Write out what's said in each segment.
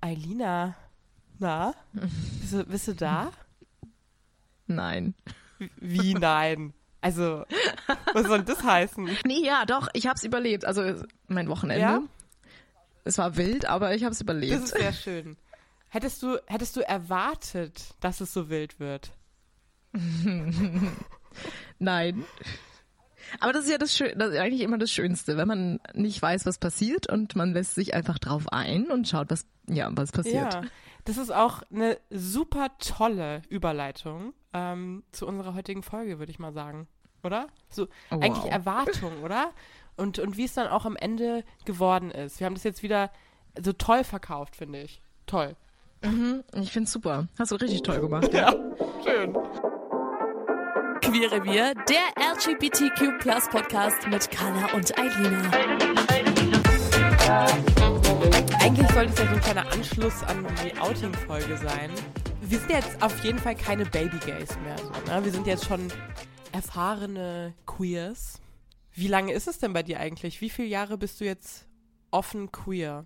Eilina, na? Bist du, bist du da? Nein. Wie nein? Also, was soll das heißen? Nee, ja, doch, ich hab's überlebt. Also mein Wochenende. Ja? Es war wild, aber ich hab's Das überlebt. ist sehr schön. Hättest du, hättest du erwartet, dass es so wild wird? Nein. Aber das ist ja das, Schö das ist eigentlich immer das Schönste, wenn man nicht weiß, was passiert und man lässt sich einfach drauf ein und schaut, was, ja, was passiert. Ja. Das ist auch eine super tolle Überleitung ähm, zu unserer heutigen Folge, würde ich mal sagen. Oder? So, Oh, eigentlich wow. Erwartung, oder? Und, und wie es dann auch am Ende geworden ist. Wir haben das jetzt wieder so toll verkauft, finde ich. Toll. Ich find's super. Hast du richtig toll gemacht. Ja. Schön. Queerrevier, der LGBTQ Podcast mit Carla und Eilina. Eigentlich sollte es ja so ein kleiner Anschluss an die Outing-Folge sein. Wir sind jetzt auf jeden Fall keine Baby-Gays mehr. So, ne? Wir sind jetzt schon erfahrene Queers. Wie lange ist es denn bei dir eigentlich? Wie viele Jahre bist du jetzt offen queer?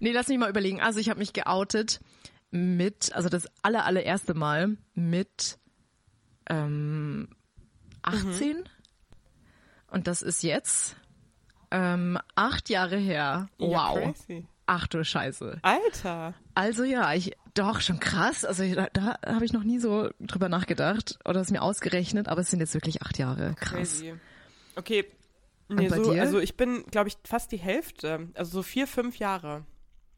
Nee, lass mich mal überlegen. Also ich habe mich geoutet mit, also das aller, allererste Mal mit ähm, 18. Und das ist jetzt ähm, acht Jahre her. Ja, Wow. crazy. Ach du Scheiße. Alter. Also ja, ich doch schon krass. Also da, da habe ich noch nie so drüber nachgedacht oder es mir ausgerechnet, aber es sind jetzt wirklich acht Jahre. Krass. Crazy. Okay. Nee, so, also ich bin, glaube ich, fast die Hälfte. Also so vier, fünf Jahre.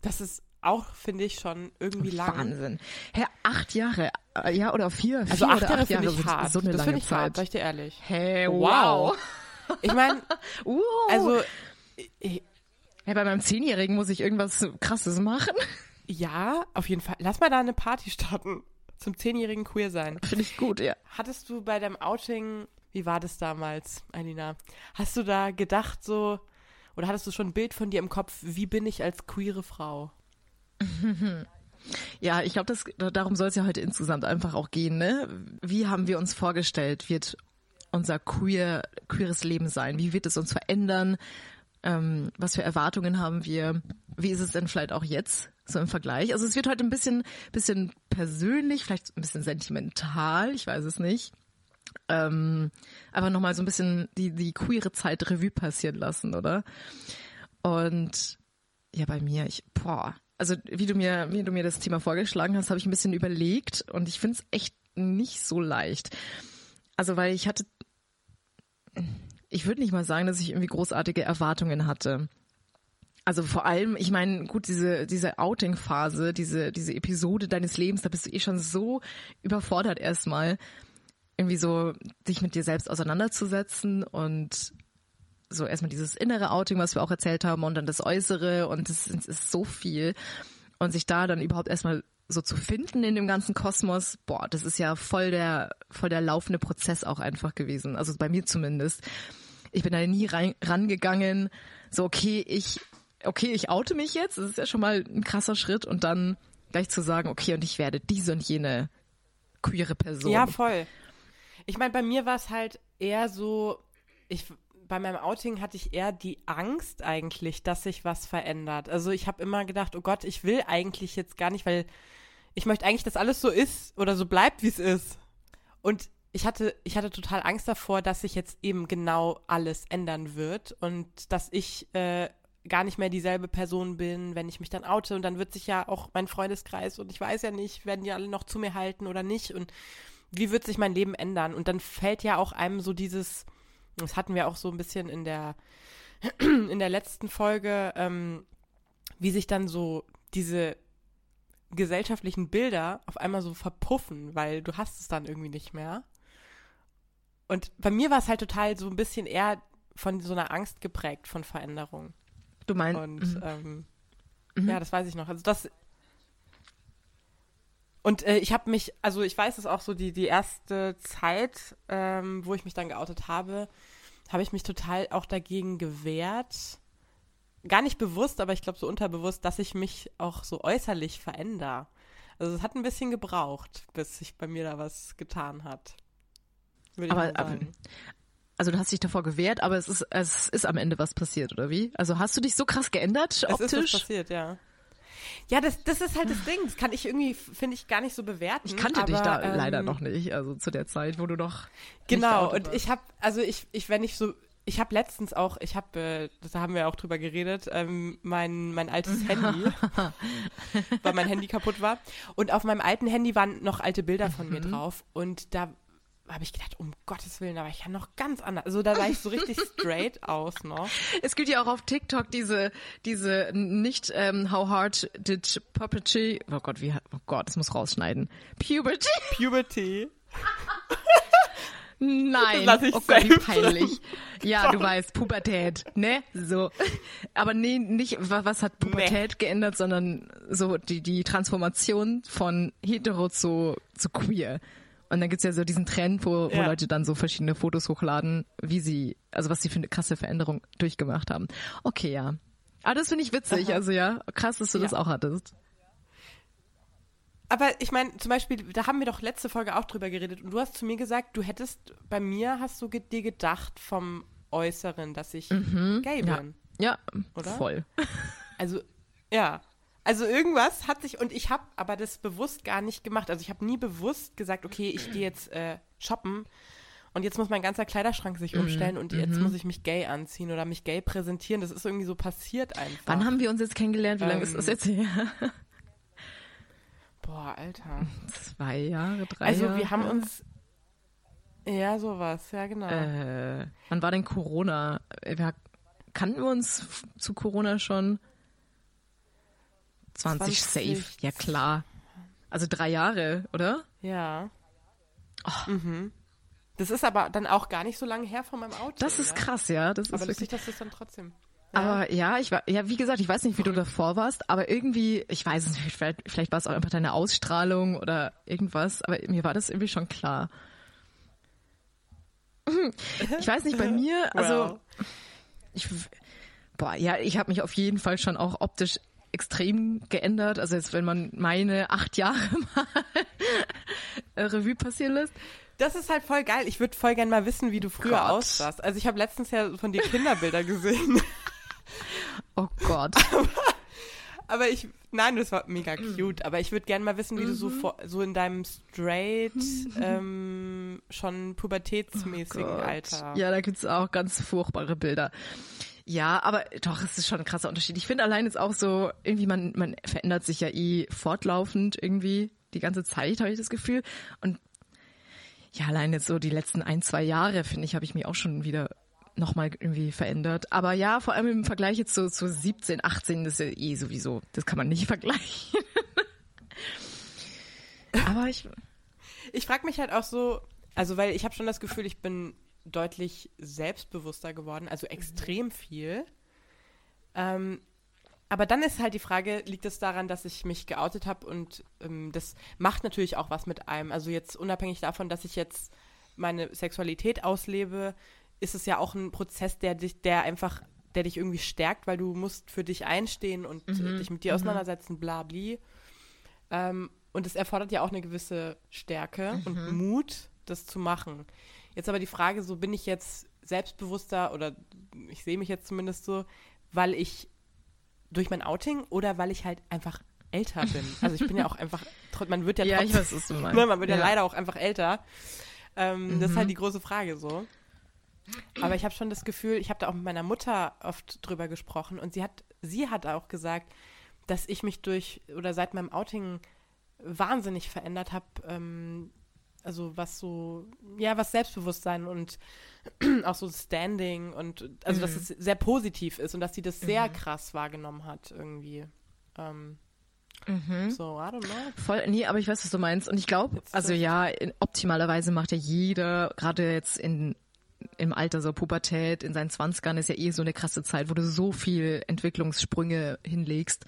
Das ist auch, finde ich, schon irgendwie lang. Wahnsinn. Hä, acht Jahre, äh, ja oder vier? Also vier acht Jahre acht finde Jahre ich sind hart. so eine das finde ich hart, Zeit. sag ich dir ehrlich. Hey, Wow. wow. Ich meine, wow. also ich, Hey, bei meinem Zehnjährigen muss ich irgendwas Krasses machen. Ja, auf jeden Fall. Lass mal da eine Party starten. Zum zehnjährigen Queer sein. Finde ich gut, ja. Hattest du bei deinem Outing, wie war das damals, Alina? Hast du da gedacht so, oder hattest du schon ein Bild von dir im Kopf, wie bin ich als queere Frau? Ja, ich glaube, darum soll es ja heute insgesamt einfach auch gehen, ne? Wie haben wir uns vorgestellt, wird unser queer, queeres Leben sein? Wie wird es uns verändern? Ähm, was für Erwartungen haben wir? Wie ist es denn vielleicht auch jetzt so im Vergleich? Also es wird heute ein bisschen, bisschen persönlich, vielleicht ein bisschen sentimental, ich weiß es nicht. Ähm, aber nochmal so ein bisschen die, die queere Zeit Revue passieren lassen, oder? Und ja, bei mir, ich, boah, also wie du mir, wie du mir das Thema vorgeschlagen hast, habe ich ein bisschen überlegt und ich finde es echt nicht so leicht. Also weil ich hatte, ich würde nicht mal sagen, dass ich irgendwie großartige Erwartungen hatte. Also vor allem, ich meine, gut, diese, diese Outing-Phase, diese, diese Episode deines Lebens, da bist du eh schon so überfordert erstmal, irgendwie so dich mit dir selbst auseinanderzusetzen und so erstmal dieses innere Outing, was wir auch erzählt haben, und dann das Äußere und ist, ist so viel. Und sich da dann überhaupt erstmal so zu finden in dem ganzen Kosmos, boah, das ist ja voll der, voll der laufende Prozess auch einfach gewesen. Also bei mir zumindest. Ich bin da nie rein, rangegangen, so okay, ich, okay, ich oute mich jetzt, das ist ja schon mal ein krasser Schritt und dann gleich zu sagen, okay, und ich werde diese und jene queere Person. Ja, voll. Ich meine, bei mir war es halt eher so, ich bei meinem Outing hatte ich eher die Angst eigentlich, dass sich was verändert. Also ich habe immer gedacht, oh Gott, ich will eigentlich jetzt gar nicht, weil ich möchte eigentlich, dass alles so ist oder so bleibt, wie es ist. Und ich hatte, ich hatte total Angst davor, dass sich jetzt eben genau alles ändern wird und dass ich äh, gar nicht mehr dieselbe Person bin, wenn ich mich dann oute und dann wird sich ja auch mein Freundeskreis und ich weiß ja nicht, werden die alle noch zu mir halten oder nicht und wie wird sich mein Leben ändern? Und dann fällt ja auch einem so dieses, das hatten wir auch so ein bisschen in der, in der letzten Folge, ähm, wie sich dann so diese gesellschaftlichen Bilder auf einmal so verpuffen, weil du hast es dann irgendwie nicht mehr. Und bei mir war es halt total so ein bisschen eher von so einer Angst geprägt von Veränderung. Du meinst. Und ähm, ja, das weiß ich noch. Also das. Und äh, ich habe mich, also ich weiß es auch so, die, die erste Zeit, ähm, wo ich mich dann geoutet habe, habe ich mich total auch dagegen gewehrt. Gar nicht bewusst, aber ich glaube so unterbewusst, dass ich mich auch so äußerlich verändere. Also es hat ein bisschen gebraucht, bis sich bei mir da was getan hat. Würde Aber- ich mal aber- sagen. Also du hast dich davor gewehrt, aber es ist, es ist am Ende was passiert, oder wie? Also hast du dich so krass geändert Es ist was optisch? passiert, ja. Ja, das, das ist halt das Ding. Das kann ich irgendwie, finde ich, gar nicht so bewerten. Ich kannte dich aber, da ähm, leider noch nicht, also zu der Zeit, wo du noch. Genau, und ich habe, also ich, ich, wenn ich so, ich habe letztens auch, ich habe, äh, da haben wir auch drüber geredet, ähm, mein, mein altes Handy, weil mein Handy kaputt war. Und auf meinem alten Handy waren noch alte Bilder von Mhm. mir drauf. Und da habe ich gedacht, um Gottes Willen, da war ich ja noch ganz anders. Also da sah ich so richtig straight aus noch. Es gibt ja auch auf TikTok diese, diese nicht ähm, How hard did puppetry, oh Gott, wie, oh Gott, das muss rausschneiden. Puberty? Puberty. Nein. lass ich oh Gott, wie peinlich. Ja, du weißt, Pubertät, ne? So. Aber nee, nicht, wa- was hat Pubertät geändert, sondern so die, die Transformation von hetero zu, zu queer. Und dann gibt's ja so diesen Trend, wo, wo Ja. Leute dann so verschiedene Fotos hochladen, wie sie, also was sie für eine krasse Veränderung durchgemacht haben. Okay, ja. Aber das finde ich witzig, also ja, krass, dass du das Ja. auch hattest. Aber ich meine, zum Beispiel, da haben wir doch letzte Folge auch drüber geredet und du hast zu mir gesagt, du hättest, bei mir hast du dir gedacht vom Äußeren, dass ich gay Mhm. Ja, bin. ja Oder? voll. Also, ja. Also irgendwas hat sich, und ich habe aber das bewusst gar nicht gemacht. Also ich habe nie bewusst gesagt, okay, ich gehe jetzt äh, shoppen und jetzt muss mein ganzer Kleiderschrank sich Mhm, umstellen und jetzt muss ich mich gay anziehen oder mich gay präsentieren. Das ist irgendwie so passiert einfach. Wann haben wir uns jetzt kennengelernt? Wie lange ist Ähm, das jetzt her? Boah, Alter. Zwei Jahre, drei Also Jahre? wir haben uns, ja, sowas, ja genau. Äh, wann war denn Corona? Äh, Wir, kannten wir uns zu Corona schon? 20, 20. safe, ja klar. Also drei Jahre, oder? Ja. Oh. Mhm. Das ist aber dann auch gar nicht so lange her von meinem Auto. Das ist ja? krass, ja. Das ist Aber wirklich. lustig, dass das dann trotzdem. Aber ja, ich war, ja, wie gesagt, ich weiß nicht, wie du davor warst, aber irgendwie, ich weiß es nicht, vielleicht, vielleicht war es auch einfach deine Ausstrahlung oder irgendwas, aber mir war das irgendwie schon klar. Ich weiß nicht, bei mir, also Well. ich, boah, ja, ich habe mich auf jeden Fall schon auch optisch extrem geändert. Also jetzt, wenn man meine acht Jahre mal äh, Revue passieren lässt. Das ist halt voll geil. Ich würde voll gern mal wissen, wie du früher Gott. aussahst. Also ich habe letztens ja von dir Kinderbilder gesehen. Oh Gott. aber ich, nein, das war mega cute. Aber ich würde gern mal wissen, wie du so, Mhm. vor, so in deinem straight, ähm, schon pubertätsmäßigen Gott. Alter. Ja, da gibt's auch ganz furchtbare Bilder. Ja, aber doch, es ist schon ein krasser Unterschied. Ich finde allein jetzt auch so, irgendwie, man, man verändert sich ja eh fortlaufend irgendwie die ganze Zeit, habe ich das Gefühl. Und ja, allein jetzt so die letzten ein, zwei Jahre, finde ich, habe ich mich auch schon wieder nochmal irgendwie verändert. Aber ja, vor allem im Vergleich jetzt so zu 17, 18, das ist ja eh sowieso, das kann man nicht vergleichen. aber ich, Ich frage mich halt auch so, also weil ich habe schon das Gefühl, ich bin deutlich selbstbewusster geworden, also extrem viel. Ähm, aber dann ist halt die Frage, liegt es daran, dass ich mich geoutet habe und ähm, das macht natürlich auch was mit einem. Also jetzt unabhängig davon, dass ich jetzt meine Sexualität auslebe, ist es ja auch ein Prozess, der dich, der einfach, der dich irgendwie stärkt, weil du musst für dich einstehen und äh, dich mit dir auseinandersetzen, bla bli. Ähm, und es erfordert ja auch eine gewisse Stärke und Mut, das zu machen. Jetzt aber die Frage, so bin ich jetzt selbstbewusster oder ich sehe mich jetzt zumindest so, weil ich durch mein Outing oder weil ich halt einfach älter bin. Also ich bin ja auch einfach, man wird ja ja, trotzdem, weiß, man wird ja. Ja. leider auch einfach älter. Ähm, Das ist Mhm. halt die große Frage so. Aber ich habe schon das Gefühl, ich habe da auch mit meiner Mutter oft drüber gesprochen und sie hat, sie hat auch gesagt, dass ich mich durch oder seit meinem Outing wahnsinnig verändert habe. Ähm, also was so, ja, was Selbstbewusstsein und auch so Standing und also dass es sehr positiv ist und dass sie das sehr krass wahrgenommen hat irgendwie. Ähm, So, I don't know. Voll, nee, aber ich weiß, was du meinst. Und ich glaube, also ja, in, optimalerweise macht ja jeder, gerade jetzt in im Alter, so Pubertät, in seinen Zwanzigern ist ja eh so eine krasse Zeit, wo du so viel Entwicklungssprünge hinlegst.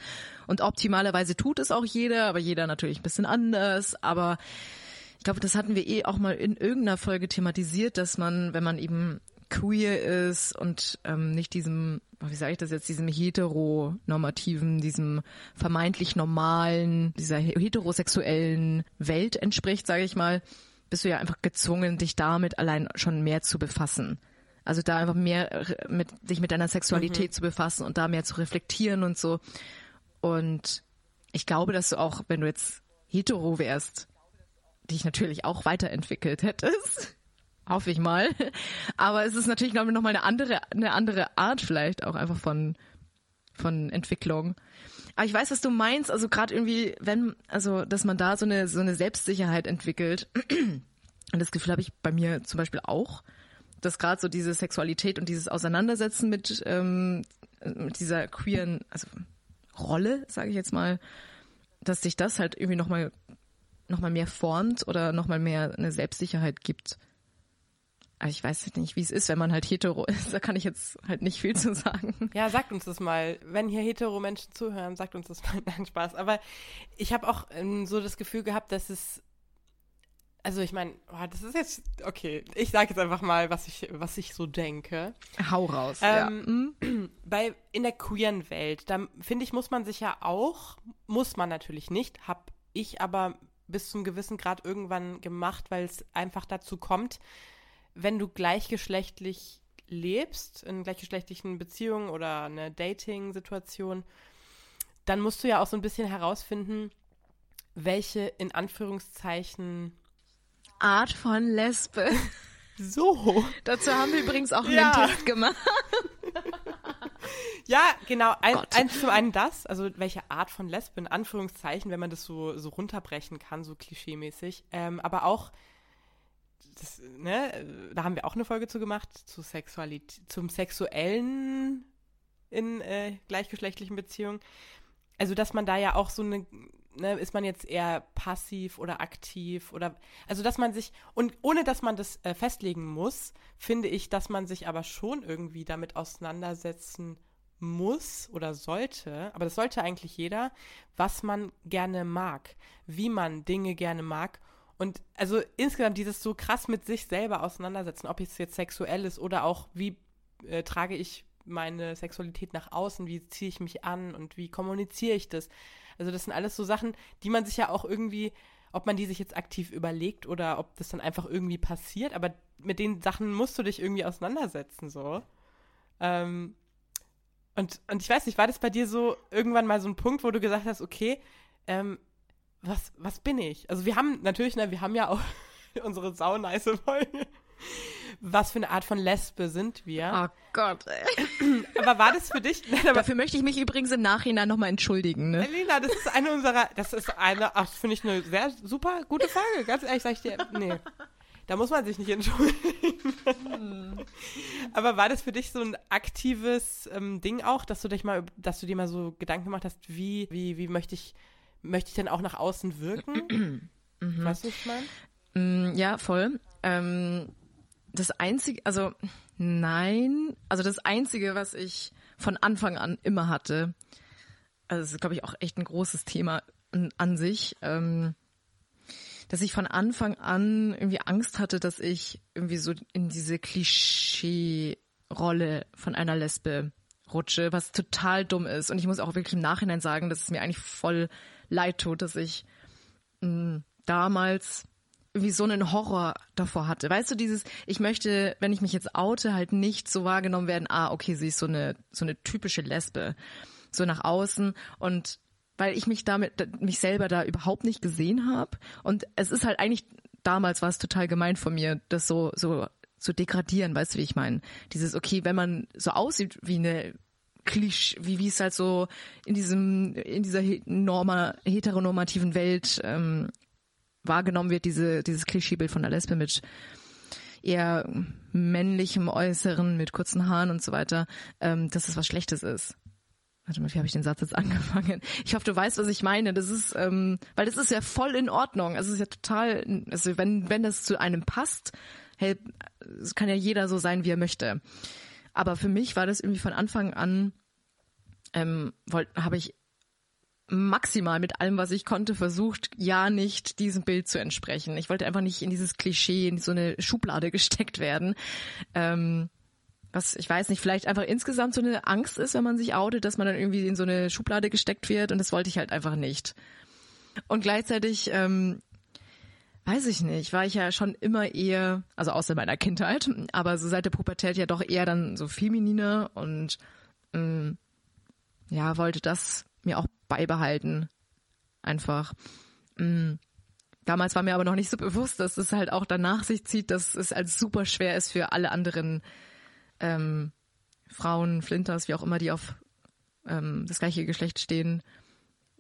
Und optimalerweise tut es auch jeder, aber jeder natürlich ein bisschen anders. Aber ich glaube, das hatten wir eh auch mal in irgendeiner Folge thematisiert, dass man, wenn man eben queer ist und ähm, nicht diesem, wie sage ich das jetzt, diesem heteronormativen, diesem vermeintlich normalen, dieser heterosexuellen Welt entspricht, sage ich mal, bist du ja einfach gezwungen, dich damit allein schon mehr zu befassen. Also da einfach mehr mit sich mit deiner Sexualität mhm. zu befassen und da mehr zu reflektieren und so. Und ich glaube, dass du auch, wenn du jetzt hetero wärst, dich natürlich auch weiterentwickelt hättest. Hoffe ich mal. Aber es ist natürlich, ich, nochmal eine andere, eine andere Art vielleicht auch einfach von, von Entwicklung. Aber ich weiß, was du meinst. Also gerade irgendwie, wenn, also, dass man da so eine, so eine Selbstsicherheit entwickelt. Und das Gefühl habe ich bei mir zum Beispiel auch, dass gerade so diese Sexualität und dieses Auseinandersetzen mit, ähm, mit dieser queeren, also Rolle, sage ich jetzt mal, dass sich das halt irgendwie nochmal noch mal mehr formt oder nochmal mehr eine Selbstsicherheit gibt. Aber ich weiß nicht, wie es ist, wenn man halt hetero ist. Da kann ich jetzt halt nicht viel zu sagen. Ja, sagt uns das mal. Wenn hier hetero Menschen zuhören, sagt uns das mal. Nein, Spaß. Aber ich habe auch ähm, so das Gefühl gehabt, dass es also ich meine, oh, das ist jetzt okay. Ich sage jetzt einfach mal, was ich, was ich so denke. Hau raus. Ähm, ja. Bei in der queeren Welt, da finde ich, muss man sich ja auch, muss man natürlich nicht, habe ich aber bis zum gewissen Grad irgendwann gemacht, weil es einfach dazu kommt, wenn du gleichgeschlechtlich lebst, in gleichgeschlechtlichen Beziehungen oder eine Dating-Situation, dann musst du ja auch so ein bisschen herausfinden, welche in Anführungszeichen Art von Lesbe. So. Dazu haben wir übrigens auch ja. einen Test gemacht. Ja, genau. Ein, ein, zum einen das, also welche Art von Lesbe, in Anführungszeichen, wenn man das so, so runterbrechen kann, so klischeemäßig. Ähm, aber auch das, ne, da haben wir auch eine Folge zu gemacht, zu Sexualität, zum Sexuellen in äh, gleichgeschlechtlichen Beziehungen. Also, dass man da ja auch so eine, ne, ist man jetzt eher passiv oder aktiv oder, also, dass man sich, und ohne dass man das äh, festlegen muss, finde ich, dass man sich aber schon irgendwie damit auseinandersetzen muss oder sollte, aber das sollte eigentlich jeder, was man gerne mag, wie man Dinge gerne mag und also insgesamt dieses so krass mit sich selber auseinandersetzen, ob es jetzt sexuell ist oder auch, wie äh, trage ich meine Sexualität nach außen, wie ziehe ich mich an und wie kommuniziere ich das. Also das sind alles so Sachen, die man sich ja auch irgendwie, ob man die sich jetzt aktiv überlegt oder ob das dann einfach irgendwie passiert, aber mit den Sachen musst du dich irgendwie auseinandersetzen, so. Ähm, und, und ich weiß nicht, war das bei dir so irgendwann mal so ein Punkt, wo du gesagt hast, okay, ähm, was, was bin ich? Also wir haben natürlich, ne, wir haben ja auch unsere saunice Folge. Was für eine Art von Lesbe sind wir? Oh Gott, ey. Aber war das für dich? Nein, Dafür möchte ich mich übrigens im Nachhinein nochmal entschuldigen. Ne? Elena, das ist eine unserer, das ist eine, ach, finde ich eine sehr super gute Frage. Ganz ehrlich, sag ich dir, nee. Da muss man sich nicht entschuldigen. Hm. Aber war das für dich so ein aktives ähm, Ding auch, dass du dich mal, dass du dir mal so Gedanken gemacht hast, wie, wie, wie möchte ich möchte ich denn auch nach außen wirken? mhm. Weißt du, was ich meine? Mm, ja, voll. Ähm, das Einzige, also nein, also das Einzige, was ich von Anfang an immer hatte, also das ist, glaube ich, auch echt ein großes Thema an, an sich, ähm, dass ich von Anfang an irgendwie Angst hatte, dass ich irgendwie so in diese Klischee-Rolle von einer Lesbe rutsche, was total dumm ist. Und ich muss auch wirklich im Nachhinein sagen, dass es mir eigentlich voll leid tut, dass ich mh, mm, damals wie so einen Horror davor hatte. Weißt du, dieses, ich möchte, wenn ich mich jetzt oute, halt nicht so wahrgenommen werden, ah, okay, sie ist so eine, so eine typische Lesbe. So nach außen und weil ich mich damit, mich selber da überhaupt nicht gesehen habe. Und es ist halt eigentlich, damals war es total gemein von mir, das so, so zu degradieren, weißt du, wie ich meine? Dieses, okay, wenn man so aussieht wie eine Klisch, wie wie es halt so in diesem in dieser norma, heteronormativen Welt ähm, wahrgenommen wird, diese dieses Klischeebild von der Lesbe mit eher männlichem Äußeren, mit kurzen Haaren und so weiter, ähm, dass es was Schlechtes ist. Warte mal, wie habe ich den Satz jetzt angefangen? Ich hoffe, du weißt, was ich meine. Das ist, ähm, weil das ist ja voll in Ordnung. Es ist ja total, also wenn wenn das zu einem passt, hey, es kann ja jeder so sein, wie er möchte. Aber für mich war das irgendwie von Anfang an, ähm, habe ich maximal mit allem, was ich konnte, versucht, ja nicht diesem Bild zu entsprechen. Ich wollte einfach nicht in dieses Klischee, in so eine Schublade gesteckt werden. Ähm, was, ich weiß nicht, vielleicht einfach insgesamt so eine Angst ist, wenn man sich outet, dass man dann irgendwie in so eine Schublade gesteckt wird und das wollte ich halt einfach nicht. Und gleichzeitig, ähm, weiß ich nicht, war ich ja schon immer eher, also außer meiner Kindheit, aber so seit der Pubertät ja doch eher dann so femininer und ähm, ja, wollte das mir auch beibehalten. Einfach. Mm. Damals war mir aber noch nicht so bewusst, dass es halt auch danach sich zieht, dass es als super schwer ist für alle anderen ähm, Frauen, Flinters, wie auch immer, die auf ähm, das gleiche Geschlecht stehen,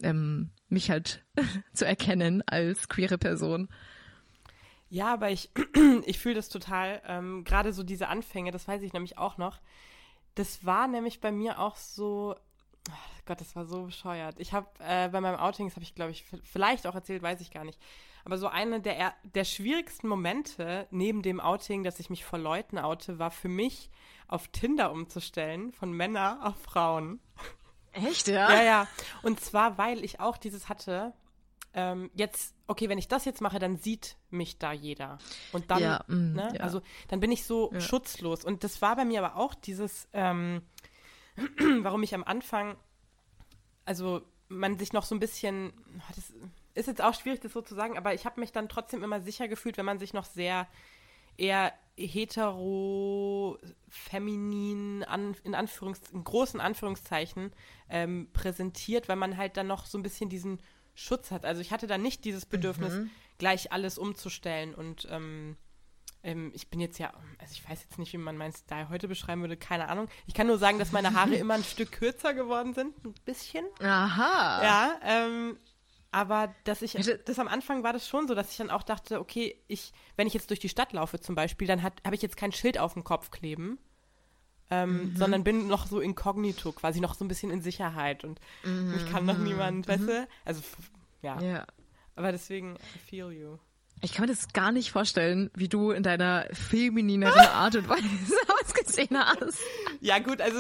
ähm, mich halt zu erkennen als queere Person. Ja, aber ich, ich fühle das total. Ähm, Gerade so diese Anfänge, das weiß ich nämlich auch noch. Das war nämlich bei mir auch so, Oh Gott, das war so bescheuert. Ich habe äh, bei meinem Outing, das habe ich glaube ich vielleicht auch erzählt, weiß ich gar nicht. Aber so eine der, der schwierigsten Momente neben dem Outing, dass ich mich vor Leuten oute, war für mich auf Tinder umzustellen von Männer auf Frauen. Echt, ja? Ja, ja. Und zwar, weil ich auch dieses hatte, ähm, jetzt, okay, wenn ich das jetzt mache, dann sieht mich da jeder. Und dann, ja, mm, ne, ja. also dann bin ich so Ja. schutzlos. Und das war bei mir aber auch dieses, ähm, warum ich am Anfang, also man sich noch so ein bisschen, das ist jetzt auch schwierig, das so zu sagen, aber ich habe mich dann trotzdem immer sicher gefühlt, wenn man sich noch sehr eher hetero, feminin, an, in, Anführungs, in großen Anführungszeichen ähm, präsentiert, weil man halt dann noch so ein bisschen diesen Schutz hat. Also ich hatte dann nicht dieses Bedürfnis, gleich alles umzustellen und ähm, ähm, ich bin jetzt ja, also ich weiß jetzt nicht, wie man meinen Style heute beschreiben würde, keine Ahnung. Ich kann nur sagen, dass meine Haare immer ein Stück kürzer geworden sind, ein bisschen. Aha. Ja, ähm, aber dass ich, das am Anfang war das schon so, dass ich dann auch dachte, okay, ich, wenn ich jetzt durch die Stadt laufe zum Beispiel, dann habe ich jetzt kein Schild auf dem Kopf kleben, ähm, Mhm. sondern bin noch so inkognito, quasi noch so ein bisschen in Sicherheit und mich kann noch niemand, weißt du? Also, ja. Mhm. Ja. aber deswegen, I feel you. Ich kann mir das gar nicht vorstellen, wie du in deiner feminineren Art und Weise ausgesehen hast. Ja, gut, also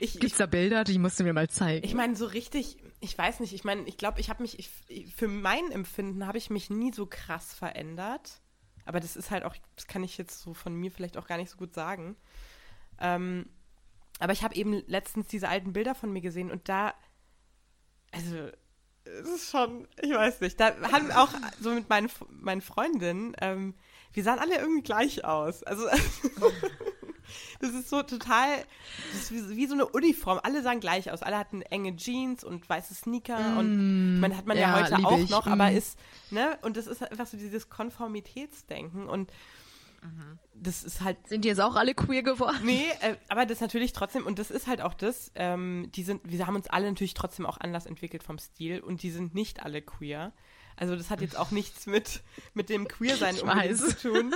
ich, Gibt's da Bilder, die musst du mir mal zeigen? Ich meine, so richtig, ich weiß nicht, ich meine, ich glaube, ich habe mich, ich, für mein Empfinden habe ich mich nie so krass verändert. Aber das ist halt auch, das kann ich jetzt so von mir vielleicht auch gar nicht so gut sagen. Ähm, aber ich habe eben letztens diese alten Bilder von mir gesehen und da, also, es ist schon, ich weiß nicht, da haben auch so mit meinen, meinen Freundinnen, ähm, wir sahen alle irgendwie gleich aus. Also, das ist so total, das ist wie, wie so eine Uniform. Alle sahen gleich aus. Alle hatten enge Jeans und weiße Sneaker und man hat man ja, ja, heute auch ich. noch, aber Mm. ist, ne, und das ist einfach so dieses Konformitätsdenken und das ist halt Sind die jetzt auch alle queer geworden? Nee, äh, aber das natürlich trotzdem, und das ist halt auch das, ähm, die sind, wir haben uns alle natürlich trotzdem auch anders entwickelt vom Stil und die sind nicht alle queer. Also das hat jetzt auch nichts mit, mit dem Queersein zu tun.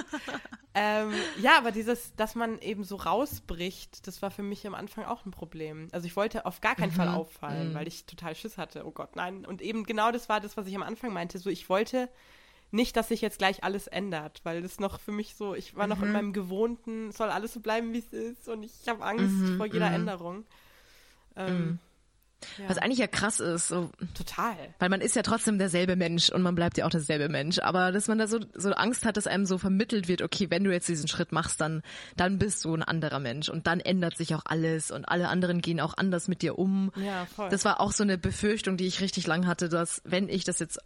ähm, ja, aber dieses, dass man eben so rausbricht, das war für mich am Anfang auch ein Problem. Also ich wollte auf gar keinen Mhm. Fall auffallen, weil ich total Schiss hatte. Oh Gott, nein. Und eben genau das war das, was ich am Anfang meinte. So, ich wollte nicht, dass sich jetzt gleich alles ändert, weil das noch für mich so, ich war noch Mhm. in meinem Gewohnten, es soll alles so bleiben, wie es ist und ich habe Angst Mhm, vor jeder Änderung. Ähm, ja, Was eigentlich ja krass ist, so, total. weil man ist ja trotzdem derselbe Mensch und man bleibt ja auch derselbe Mensch. Aber dass man da so, so Angst hat, dass einem so vermittelt wird, okay, wenn du jetzt diesen Schritt machst, dann, dann bist du ein anderer Mensch und dann ändert sich auch alles und alle anderen gehen auch anders mit dir um. Ja, voll. Das war auch so eine Befürchtung, die ich richtig lang hatte, dass wenn ich das jetzt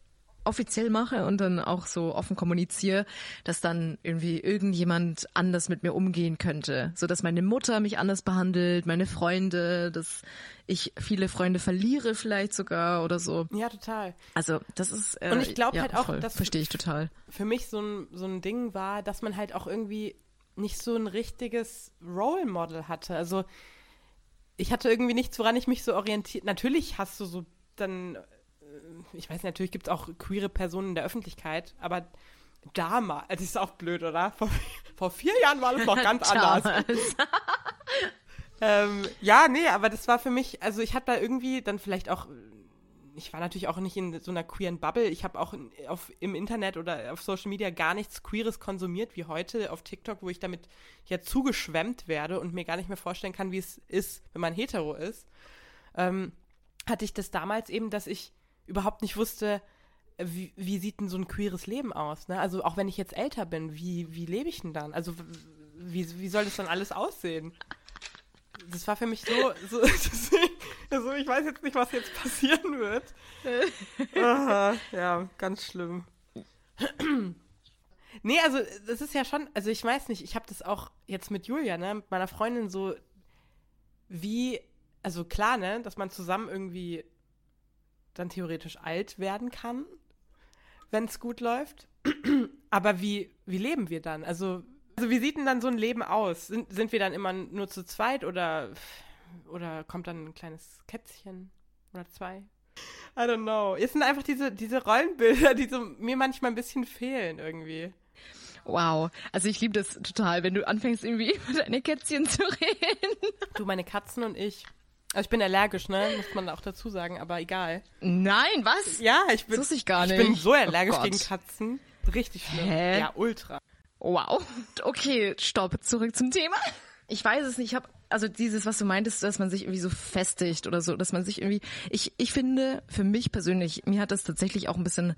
offiziell mache und dann auch so offen kommuniziere, dass dann irgendwie irgendjemand anders mit mir umgehen könnte, so dass meine Mutter mich anders behandelt, meine Freunde, dass ich viele Freunde verliere vielleicht sogar oder so. ja, total. Also das ist äh, Und ich glaub ja, halt auch, voll, dass- verstehe ich total. Für mich so ein, so ein Ding war, dass man halt auch irgendwie nicht so ein richtiges Role Model hatte. Also ich hatte irgendwie nichts, woran ich mich so orientiert. Natürlich hast du so dann, ich weiß natürlich gibt es auch queere Personen in der Öffentlichkeit, aber damals, das ist auch blöd, oder? Vor, vor vier Jahren war das noch ganz anders. Ähm, ja, nee, aber das war für mich, also ich hatte da irgendwie dann vielleicht auch ich war natürlich auch nicht in so einer queeren Bubble. Ich habe auch auf, im Internet oder auf Social Media gar nichts Queeres konsumiert wie heute auf TikTok, wo ich damit ja zugeschwemmt werde und mir gar nicht mehr vorstellen kann, wie es ist, wenn man hetero ist. Ähm, hatte ich das damals eben, dass ich überhaupt nicht wusste, wie, wie sieht denn so ein queeres Leben aus? Ne? Also auch wenn ich jetzt älter bin, wie, wie lebe ich denn dann? Also wie, wie soll das dann alles aussehen? Das war für mich so, so also ich weiß jetzt nicht, was jetzt passieren wird. Aha, ja, ganz schlimm. nee, also das ist ja schon, also ich weiß nicht, ich habe das auch jetzt mit Julia, ne, mit meiner Freundin so, wie, also klar, ne, dass man zusammen irgendwie dann theoretisch alt werden kann, wenn es gut läuft. Aber wie, wie leben wir dann? Also, also wie sieht denn dann so ein Leben aus? Sind, sind wir dann immer nur zu zweit oder, oder kommt dann ein kleines Kätzchen oder zwei? I don't know. Es sind einfach diese, diese Rollenbilder, die so mir manchmal ein bisschen fehlen irgendwie. Wow. Also ich liebe das total, wenn du anfängst irgendwie über deine Kätzchen zu reden. Du, meine Katzen und ich. Also ich bin allergisch, ne? Muss man auch dazu sagen, aber egal. Nein, was? Ja, ich bin. Das wusste ich gar nicht. Ich bin so allergisch oh gegen Katzen. Richtig schlimm. Hä? Ja, ultra. Wow. Okay, stopp. Zurück zum Thema. Ich weiß es nicht. Ich habe also dieses, was du meintest, dass man sich irgendwie so festigt oder so, dass man sich irgendwie. Ich ich finde für mich persönlich, mir hat das tatsächlich auch ein bisschen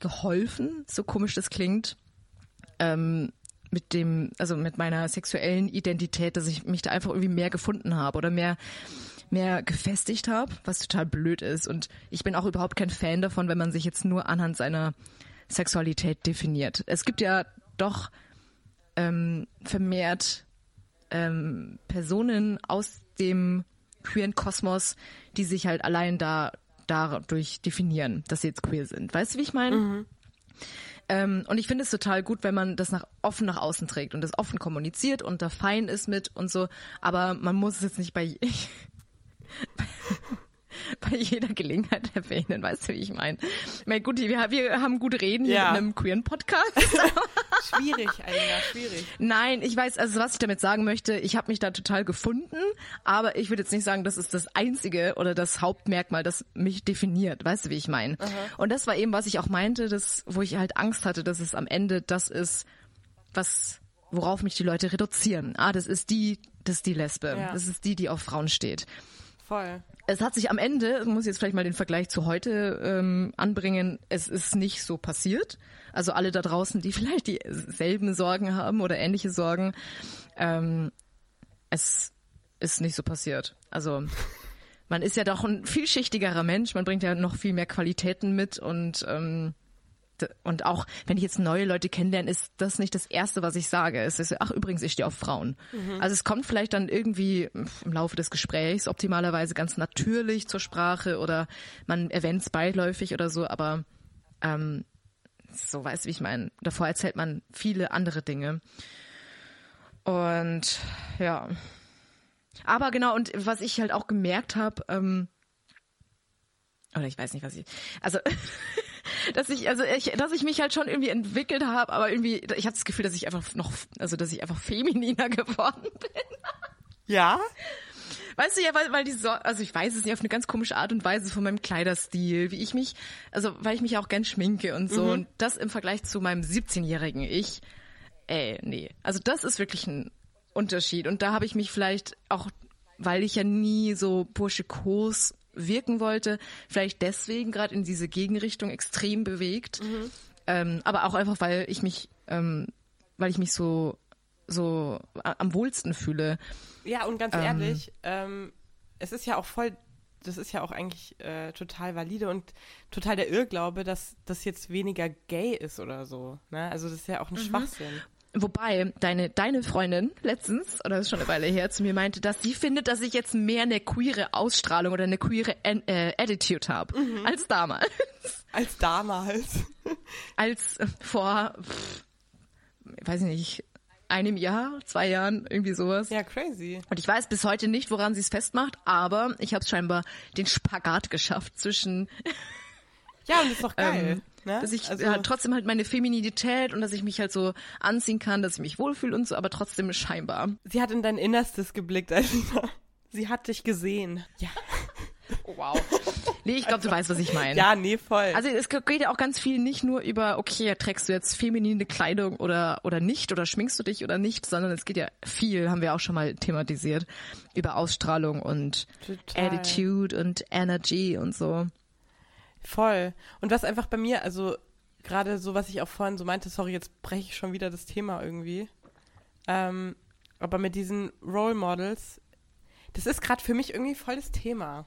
geholfen, so komisch das klingt. Ähm, mit dem, also mit meiner sexuellen Identität, dass ich mich da einfach irgendwie mehr gefunden habe oder mehr mehr gefestigt habe, was total blöd ist. Und ich bin auch überhaupt kein Fan davon, wenn man sich jetzt nur anhand seiner Sexualität definiert. Es gibt ja doch ähm, vermehrt ähm, Personen aus dem queeren Kosmos, die sich halt allein da dadurch definieren, dass sie jetzt queer sind. Weißt du, wie ich meine? Mhm. Ähm, und ich finde es total gut, wenn man das nach, offen nach außen trägt und das offen kommuniziert und da fein ist mit und so. Aber man muss es jetzt nicht bei bei jeder Gelegenheit erwähnen, weißt du, wie ich meine? Ich meine, gut, wir, wir haben gut reden hier Ja. in einem queeren Podcast. Schwierig, Alina, schwierig. Nein, ich weiß, also was ich damit sagen möchte, ich habe mich da total gefunden, aber ich würde jetzt nicht sagen, das ist das einzige oder das Hauptmerkmal, das mich definiert. Weißt du, wie ich meine? Und das war eben, was ich auch meinte, das, wo ich halt Angst hatte, dass es am Ende das ist, was worauf mich die Leute reduzieren. Ah, das ist die, das ist die Lesbe. Ja. Das ist die, die auf Frauen steht. Voll. Es hat sich am Ende, ich muss jetzt vielleicht mal den Vergleich zu heute ähm, anbringen, es ist nicht so passiert. Also alle da draußen, die vielleicht dieselben Sorgen haben oder ähnliche Sorgen, ähm, es ist nicht so passiert. Also man ist ja doch ein vielschichtigerer Mensch, man bringt ja noch viel mehr Qualitäten mit und ähm, und auch wenn ich jetzt neue Leute kennenlerne, ist das nicht das Erste, was ich sage. Es ist, ach übrigens, ich stehe auf Frauen. Also es kommt vielleicht dann irgendwie im Laufe des Gesprächs optimalerweise ganz natürlich zur Sprache oder man erwähnt es beiläufig oder so, aber ähm, so weißt du, wie ich meine. Davor erzählt man viele andere Dinge. Und ja. Aber genau, und was ich halt auch gemerkt habe, ähm, oder ich weiß nicht, was ich. Also dass ich, also ich, dass ich mich halt schon irgendwie entwickelt habe, aber irgendwie, ich habe das Gefühl, dass ich einfach noch, also dass ich einfach femininer geworden bin. Ja? Weißt du ja, weil, weil die so also ich weiß es nicht, auf eine ganz komische Art und Weise von meinem Kleiderstil, wie ich mich, also weil ich mich auch gern schminke und so. Und das im Vergleich zu meinem 17-jährigen Ich, ey, nee. Also das ist wirklich ein Unterschied. Und da habe ich mich vielleicht auch, weil ich ja nie so burschikos wirken wollte, vielleicht deswegen gerade in diese Gegenrichtung extrem bewegt. Ähm, aber auch einfach, weil ich mich, ähm, weil ich mich so so am wohlsten fühle. Ja, und ganz Ähm. ehrlich, ähm, es ist ja auch voll, das ist ja auch eigentlich äh, total valide und total der Irrglaube, dass das jetzt weniger gay ist oder so. Ne? Also das ist ja auch ein Schwachsinn. Wobei deine, deine Freundin letztens, oder das ist schon eine Weile her, zu mir meinte, dass sie findet, dass ich jetzt mehr eine queere Ausstrahlung oder eine queere An äh, Attitude habe als damals. Als damals. Als äh, vor, pff, weiß ich nicht, einem Jahr, zwei Jahren, irgendwie sowas. Ja, crazy. Und ich weiß bis heute nicht, woran sie es festmacht, aber ich habe scheinbar den Spagat geschafft zwischen Ja, und ist doch geil. Ähm, ne? dass ich also, halt trotzdem halt meine Feminidität und dass ich mich halt so anziehen kann, dass ich mich wohlfühle und so, aber trotzdem scheinbar. Sie hat in dein Innerstes geblickt, Alina. Sie hat dich gesehen. Ja. Wow. Nee, ich glaube, du weißt, was ich meine. Ja, nee, voll. Also es geht ja auch ganz viel nicht nur über, okay, trägst du jetzt feminine Kleidung oder, oder nicht oder schminkst du dich oder nicht, sondern es geht ja viel, haben wir auch schon mal thematisiert, über Ausstrahlung und Total. Attitude und Energy und so. Voll. Und was einfach bei mir, also gerade so, was ich auch vorhin so meinte, sorry, jetzt breche ich schon wieder das Thema irgendwie. Ähm, aber mit diesen Role Models, das ist gerade für mich irgendwie voll das Thema.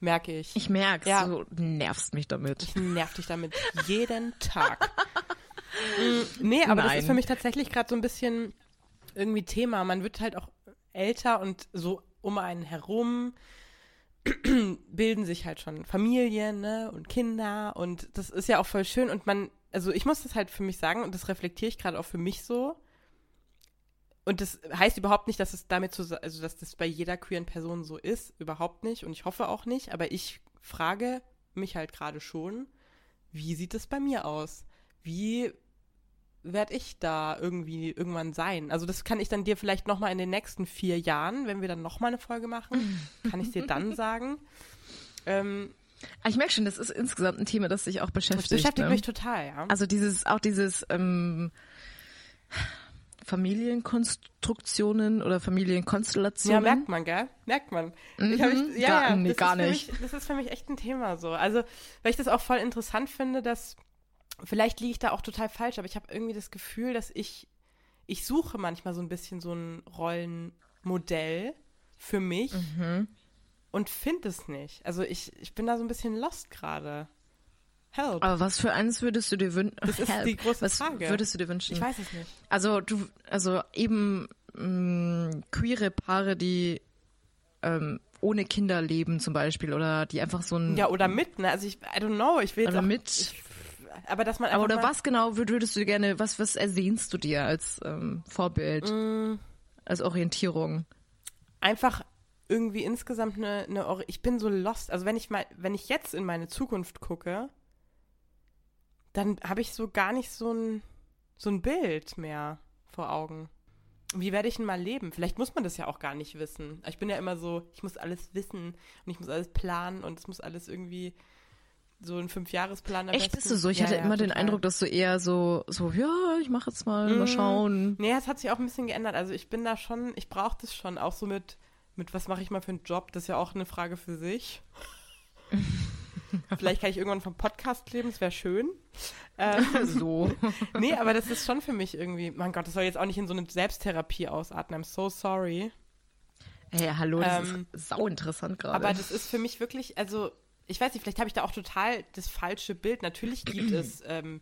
Merke ich. Ich merk's, Ja. du nervst mich damit. Ich nerv dich damit jeden Tag. Mm, nee, aber das Nein. ist für mich tatsächlich gerade so ein bisschen irgendwie Thema. Man wird halt auch älter und so um einen herum bilden sich halt schon Familien ne, und Kinder und das ist ja auch voll schön und man, also ich muss das halt für mich sagen und das reflektiere ich gerade auch für mich so. Und das heißt überhaupt nicht, dass es damit zu, also dass das bei jeder queeren Person so ist, überhaupt nicht und ich hoffe auch nicht, aber ich frage mich halt gerade schon, wie sieht es bei mir aus? Wie werde ich da irgendwie irgendwann sein? Also das kann ich dann dir vielleicht noch mal in den nächsten vier Jahren, wenn wir dann noch mal eine Folge machen, kann ich dir dann sagen. Ähm, Aber Ich merke schon, das ist insgesamt ein Thema, das sich auch das beschäftigt. beschäftigt ne? mich total, ja. Also dieses, auch dieses ähm, Familienkonstruktionen oder Familienkonstellationen. Ja, merkt man, gell? Merkt man. Ich hab Mhm. ich, ja, Gar- ja, nee, gar nicht. Mich, das ist für mich echt ein Thema so. Also, weil ich das auch voll interessant finde, dass vielleicht liege ich da auch total falsch, aber ich habe irgendwie das Gefühl, dass ich ich suche manchmal so ein bisschen so ein Rollenmodell für mich Mhm. und finde es nicht. Also ich, ich bin da so ein bisschen lost gerade. Help. Aber was für eins würdest du dir wünschen? Das ist die große was Frage. würdest du dir wünschen? ich weiß es nicht. Also du, also eben mh, queere Paare, die ähm, ohne Kinder leben zum Beispiel oder die einfach so ein Ja, oder mit, ne? Also ich, I don't know, ich will Oder auch, mit. Ich, aber dass man aber oder was genau würd- würdest du gerne, was, was ersehnst du dir als ähm, Vorbild, Mm. als Orientierung? einfach irgendwie insgesamt eine, eine ich bin so lost. Also wenn ich mal, wenn ich jetzt in meine Zukunft gucke, dann habe ich so gar nicht so ein, so ein Bild mehr vor Augen. Wie werde ich denn mal leben? Vielleicht muss man das ja auch gar nicht wissen. Ich bin ja immer so, ich muss alles wissen und ich muss alles planen und es muss alles irgendwie so ein Fünfjahresplan Echt besten. bist du so? Ich Ja, hatte ja, immer den total. Eindruck, dass du eher so, so, ja, ich mache jetzt mal, mal Mhm. schauen. Nee, es hat sich auch ein bisschen geändert. Also ich bin da schon, ich brauche das schon, auch so mit, mit was mache ich mal für einen Job, das ist ja auch eine Frage für sich. Vielleicht kann ich irgendwann vom Podcast leben, das wäre schön. Ähm, So. nee, aber das ist schon für mich irgendwie, mein Gott, das soll jetzt auch nicht in so eine Selbsttherapie ausarten. I'm so sorry. Hey, hallo, das Ähm, ist sauinteressant gerade. Aber das ist für mich wirklich, also ich weiß nicht, vielleicht habe ich da auch total das falsche Bild. Natürlich gibt es ähm,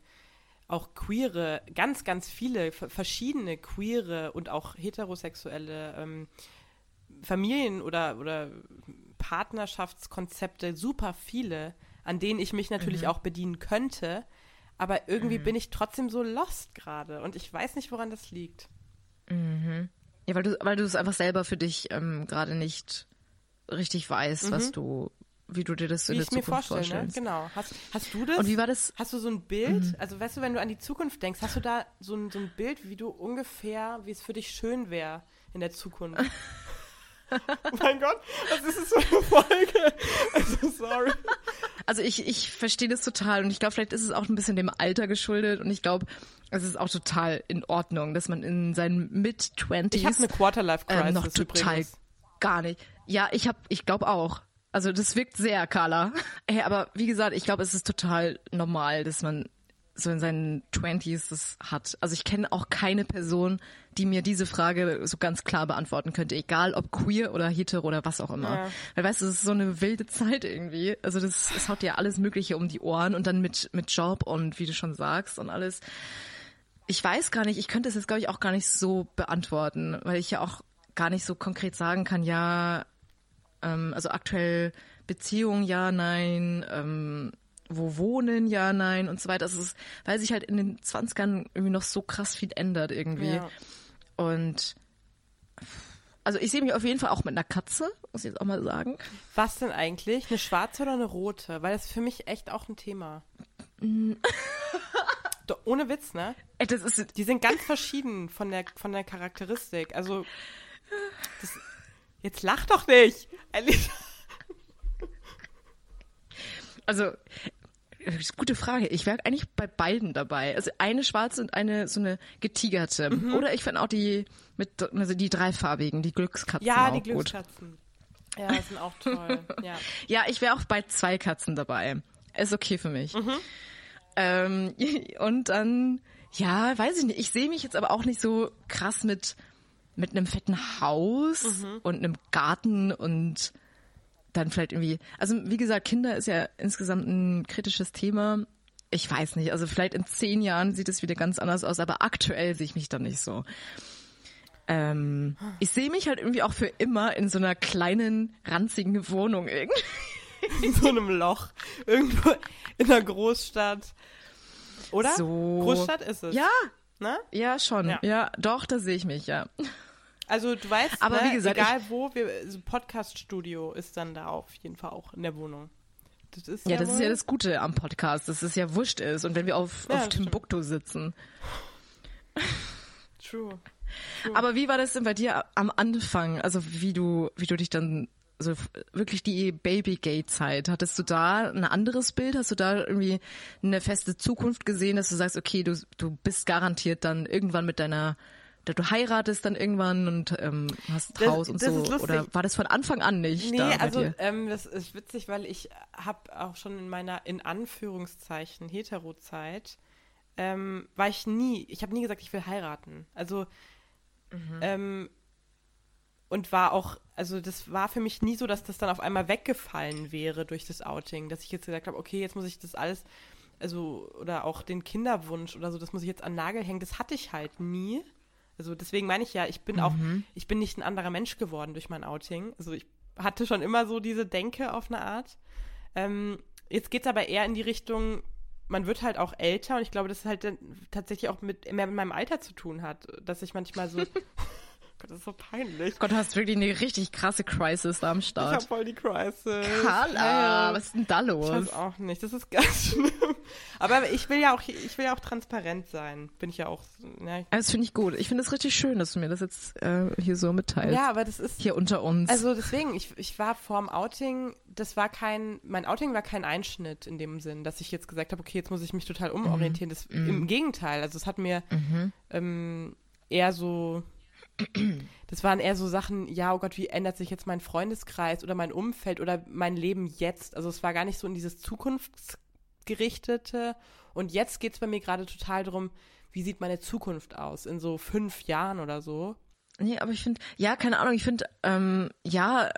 auch queere, ganz, ganz viele verschiedene queere und auch heterosexuelle ähm, Familien oder, oder Partnerschaftskonzepte, super viele, an denen ich mich natürlich auch bedienen könnte. Aber irgendwie bin ich trotzdem so lost gerade und ich weiß nicht, woran das liegt. Ja, weil du, weil du es einfach selber für dich ähm, gerade nicht richtig weißt, was du, wie du dir das in Mhm. Wie der ich mir Zukunft vorstelle, ne? vorstellst. Genau. Hast, hast du das? Und wie war das? Hast du so ein Bild, also weißt du, wenn du an die Zukunft denkst, hast du da so ein, so ein Bild, wie du ungefähr, wie es für dich schön wäre in der Zukunft? oh mein Gott, was ist das für eine Folge? Also sorry. Also ich, ich verstehe das total und ich glaube, vielleicht ist es auch ein bisschen dem Alter geschuldet und ich glaube, es ist auch total in Ordnung, dass man in seinen Mid-Twenties Ich habe eine Quarterlife-Crisis ähm, noch total übrigens. gar nicht. Ja, ich habe, ich glaube auch. Also das wirkt sehr, Carla. Hey, aber wie gesagt, ich glaube, es ist total normal, dass man so in seinen Twenties das hat. Also ich kenne auch keine Person, die mir diese Frage so ganz klar beantworten könnte, egal ob queer oder hetero oder was auch immer. Ja. Weil weißt du, es ist so eine wilde Zeit irgendwie. Also das, es haut dir alles Mögliche um die Ohren und dann mit, mit Job und wie du schon sagst und alles. Ich weiß gar nicht, ich könnte es jetzt, glaube ich, auch gar nicht so beantworten, weil ich ja auch gar nicht so konkret sagen kann, ja, ähm, also aktuell Beziehung, ja, nein, ähm, wo wohnen, ja, nein und so weiter. Das ist, weil sich halt in den 20ern irgendwie noch so krass viel ändert irgendwie. Ja. Und also ich sehe mich auf jeden Fall auch mit einer Katze, muss ich jetzt auch mal sagen. Was denn eigentlich? Eine schwarze oder eine rote? Weil das ist für mich echt auch ein Thema. Doch, ohne Witz, ne? Ey, das ist, Die sind ganz verschieden von der, von der Charakteristik. Also, das, jetzt lach doch nicht. Also, gute Frage. Ich wäre eigentlich bei beiden dabei. Also eine schwarze und eine so eine getigerte. Mhm. Oder ich fände auch die mit also die dreifarbigen, die Glückskatzen Ja, die gut. Glückskatzen. Ja, die sind auch toll. Ja. Ja, ich wäre auch bei zwei Katzen dabei. Ist okay für mich. Mhm. Ähm, und dann, ja, weiß ich nicht. Ich sehe mich jetzt aber auch nicht so krass mit, mit einem fetten Haus Mhm. und einem Garten und dann vielleicht irgendwie, also wie gesagt, Kinder ist ja insgesamt ein kritisches Thema. Ich weiß nicht, also vielleicht in zehn Jahren sieht es wieder ganz anders aus, aber aktuell sehe ich mich da nicht so. Ähm, ich sehe mich halt irgendwie auch für immer in so einer kleinen, ranzigen Wohnung irgendwie. In so einem Loch. Irgendwo in einer Großstadt. Oder? So. Großstadt ist es. Ja, Ne? ja, schon. Ja. Ja, doch, da sehe ich mich, ja. Also du weißt, Aber ne, wie gesagt, egal wo, wir, so Podcast-Studio ist dann da auf jeden Fall auch in der Wohnung. Das ist Ja, das ist wohl- ja das Gute am Podcast, dass es ja wurscht ist. Und wenn wir auf, Ja, auf das. Timbuktu sitzen. True. Aber wie war das denn bei dir am Anfang? Also wie du, wie du dich dann, also wirklich die Babygate-Zeit, hattest du da ein anderes Bild? Hast du da irgendwie eine feste Zukunft gesehen, dass du sagst, okay, du, du bist garantiert dann irgendwann mit deiner, da du heiratest dann irgendwann und ähm, hast Das- Haus und so? Oder war das von Anfang an nicht Nee, da also ähm, das ist witzig, weil ich habe auch schon in meiner, in Anführungszeichen, Hetero-Zeit, ähm, war ich nie, ich habe nie gesagt, ich will heiraten. Also, Mhm. Und war auch, also das war für mich nie so, dass das dann auf einmal weggefallen wäre durch das Outing, dass ich jetzt gesagt habe, okay, jetzt muss ich das alles, also, oder auch den Kinderwunsch oder so, das muss ich jetzt an den Nagel hängen, das hatte ich halt nie. Also deswegen meine ich ja, ich bin auch, ich bin nicht ein anderer Mensch geworden durch mein Outing. Also ich hatte schon immer so diese Denke auf eine Art. Ähm, jetzt geht es aber eher in die Richtung, man wird halt auch älter und ich glaube, dass es halt dann tatsächlich auch mit, mehr mit meinem Alter zu tun hat, dass ich manchmal so, Gott, das ist so peinlich. Gott, du hast wirklich eine richtig krasse Crisis da am Ich Start. hab voll die Crisis. Carla, Hey. was ist denn da Ich los? weiß auch nicht, das ist ganz schlimm. Aber ich will ja auch, ich will ja auch transparent sein. Bin ich ja auch. Ja, Das finde ich gut. Ich finde es richtig schön, dass du mir das jetzt äh, hier so mitteilst. ja aber das ist. Hier unter uns. Also deswegen, ich, ich war vorm Outing, das war kein, mein Outing war kein Einschnitt in dem Sinn, dass ich jetzt gesagt habe, okay, jetzt muss ich mich total umorientieren. Das, Im Gegenteil, also es hat mir ähm, eher so, das waren eher so Sachen, ja, oh Gott, wie ändert sich jetzt mein Freundeskreis oder mein Umfeld oder mein Leben jetzt? Also es war gar nicht so in dieses Zukunftsgerichtete. Und jetzt geht es bei mir gerade total darum, wie sieht meine Zukunft aus in so fünf Jahren oder so. nee, aber ich finde, ja, keine Ahnung, ich finde, ähm, ja,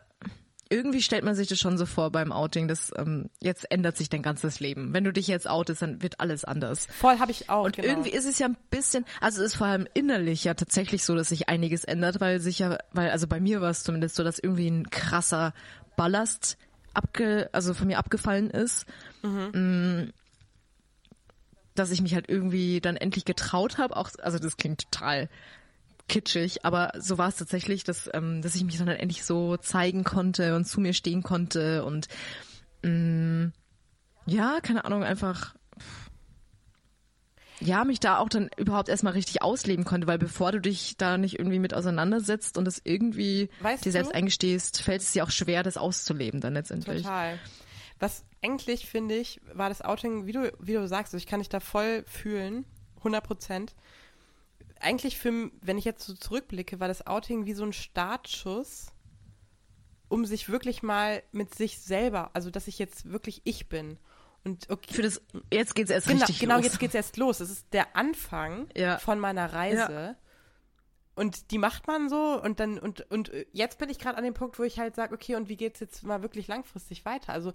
irgendwie stellt man sich das schon so vor beim Outing, dass ähm, jetzt ändert sich dein ganzes Leben. Wenn du dich jetzt outest, dann wird alles anders. Voll habe ich auch. Und genau. irgendwie ist es ja ein bisschen, also es ist vor allem innerlich ja tatsächlich so, dass sich einiges ändert, weil sich ja, weil, also bei mir war es zumindest so, dass irgendwie ein krasser Ballast abge, also von mir abgefallen ist. Mm, Dass ich mich halt irgendwie dann endlich getraut habe, auch, also das klingt total kitschig, aber so war es tatsächlich, dass, ähm, dass ich mich dann halt endlich so zeigen konnte und zu mir stehen konnte und mm, ja, keine Ahnung, einfach ja, mich da auch dann überhaupt erstmal richtig ausleben konnte, weil bevor du dich da nicht irgendwie mit auseinandersetzt und es irgendwie Weißt dir selbst du? eingestehst, fällt es dir auch schwer, das auszuleben dann letztendlich. Total. Was eigentlich, finde ich, war das Outing, wie du, wie du sagst, ich kann dich da voll fühlen, 100 Prozent. Eigentlich, für, wenn ich jetzt so zurückblicke, war das Outing wie so ein Startschuss, um sich wirklich mal mit sich selber, also dass ich jetzt wirklich ich bin. Und okay, Für das, jetzt geht's erst genau, richtig genau los. jetzt geht's erst los. Es ist der Anfang Ja. von meiner Reise. Und die macht man so und dann, und, und jetzt bin ich gerade an dem Punkt, wo ich halt sage, okay, und wie geht's jetzt mal wirklich langfristig weiter? Also,